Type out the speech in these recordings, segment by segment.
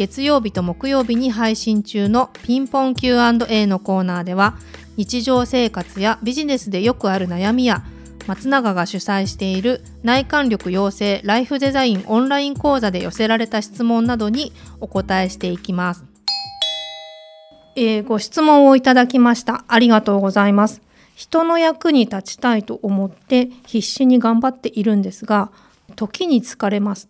月曜日と木曜日に配信中のピンポン Q&A のコーナーでは日常生活やビジネスでよくある悩みや松永が主催している内観力養成ライフデザインオンライン講座で寄せられた質問などにお答えしていきます。えー、ご質問をいただきました。ありがとうございます。人の役に立ちたいと思って必死に頑張っているんですが、時に疲れます。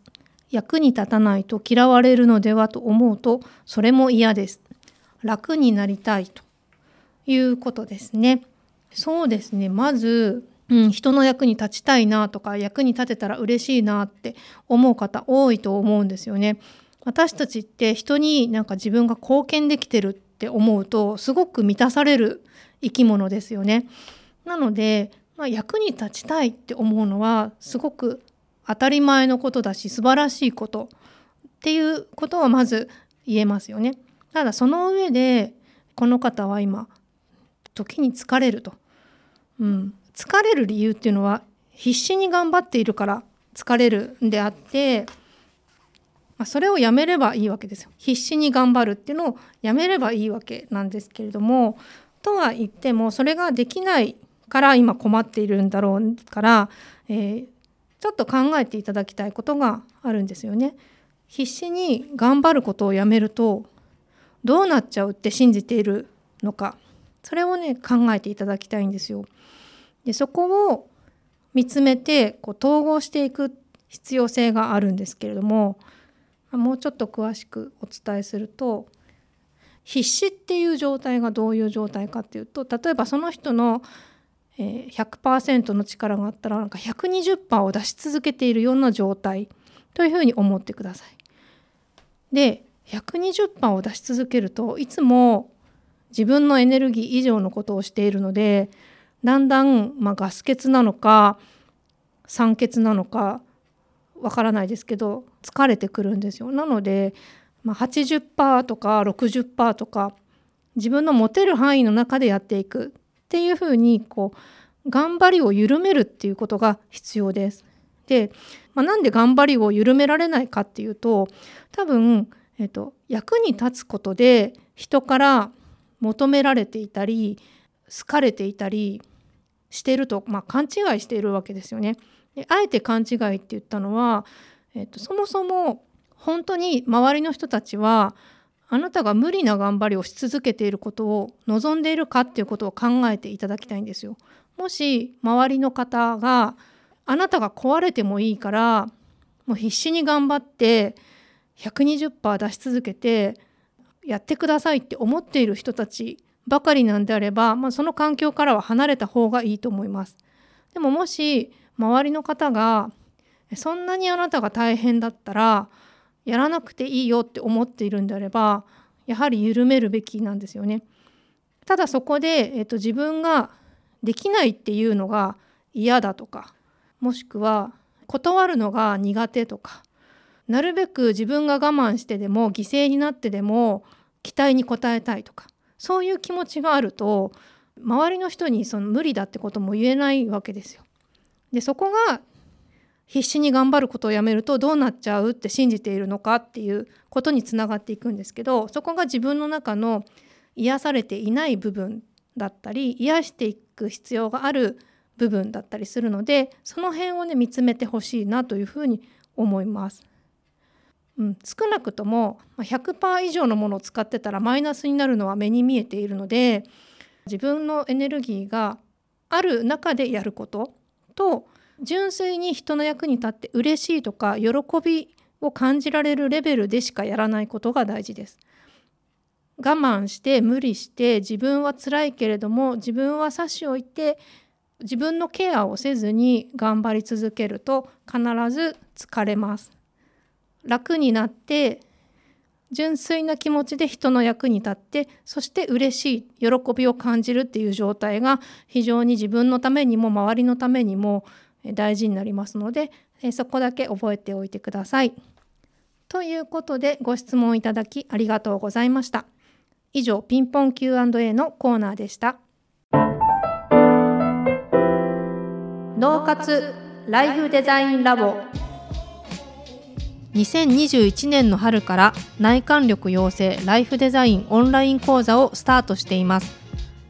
役に立たないと嫌われるのではと思うとそれも嫌です。楽になりたいということですね。そうですね。まず、うん、人の役に立ちたいなとか役に立てたら嬉しいなって思う方多いと思うんですよね。私たちって人になんか自分が貢献できてるって思うとすごく満たされる生き物ですよね。なので、まあ、役に立ちたいって思うのはすごく当たり前のことだし素晴らしいことっていうことはまず言えますよね。ただその上でこの方は今時に疲れると、うん、疲れる理由っていうのは必死に頑張っているから疲れるんであって、まあ、それをやめればいいわけですよ。必死に頑張るっていうのをやめればいいわけなんですけれどもとは言ってもそれができないから今困っているんだろうから、えー、ちょっと考えていただきたいことがあるんですよね。必死に頑張ることをやめるとどうなっちゃうって信じているのかそれをね考えていただきたいんですよ。でそこを見つめてこう統合していく必要性があるんですけれどももうちょっと詳しくお伝えすると必死っていう状態がどういう状態かっていうと例えばその人の100%の力があったらなんか120%を出し続けているような状態というふうに思ってください。で120%を出し続けるといつも自分のエネルギー以上のことをしているのでだんだん、まあ、ガス欠なのか酸欠なのかわからないですけど疲れてくるんですよ。なので、まあ、80%とか60%とか自分の持てる範囲の中でやっていくっていうふうにこう頑張りを緩めるっていうことが必要です。で、まあ、なんで頑張りを緩められないかっていうと多分、えっと、役に立つことで人から求められていたり好かれていたりしてると、まあ、勘違いしているわけですよね。であえて勘違いって言ったのは、えっと、そもそも本当に周りの人たちはあなたが無理な頑張りをし続けていることを望んでいるかっていうことを考えていただきたいんですよ。もし周りの方があなたが壊れてもいいからもう必死に頑張って120%出し続けてやってくださいって思っている人たちばかりなんであれば、まあ、その環境からは離れた方がいいと思います。でももし周りの方がそんなにあなたが大変だったらやらなくていいよって思っているんであればやはり緩めるべきなんですよね。ただそこで、えっと、自分ができないっていうのが嫌だとかもしくは断るのが苦手とかなるべく自分が我慢してでも犠牲になってでも期待に応えたいとかそういう気持ちがあると周りの人にその無理だってことも言えないわけですよ。でそこが必死に頑張ることをやめるとどうなっちゃうって信じているのかっていうことにつながっていくんですけどそこが自分の中の癒されていない部分だったり癒していく必要がある部分だったりするのでその辺をね見つめてほしいなというふうに思います。うん、少なくとも100%以上のものを使ってたらマイナスになるのは目に見えているので自分のエネルギーがある中でやることと純粋に人の役に立って嬉しいとか喜びを感じられるレベルでしかやらないことが大事です。我慢して無理して自分は辛いけれども自分は差し置いて自分のケアをせずに頑張り続けると必ず疲れます。楽になって純粋な気持ちで人の役に立ってそして嬉しい喜びを感じるっていう状態が非常に自分のためにも周りのためにも大事になりますのでそこだけ覚えておいてください。ということでご質問いただきありがとうございました。以上ピンポン Q&A のコーナーでした。脳活ライフデザインラボ2021年の春から内観力養成ライフデザインオンライン講座をスタートしています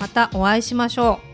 またお会いしましょう。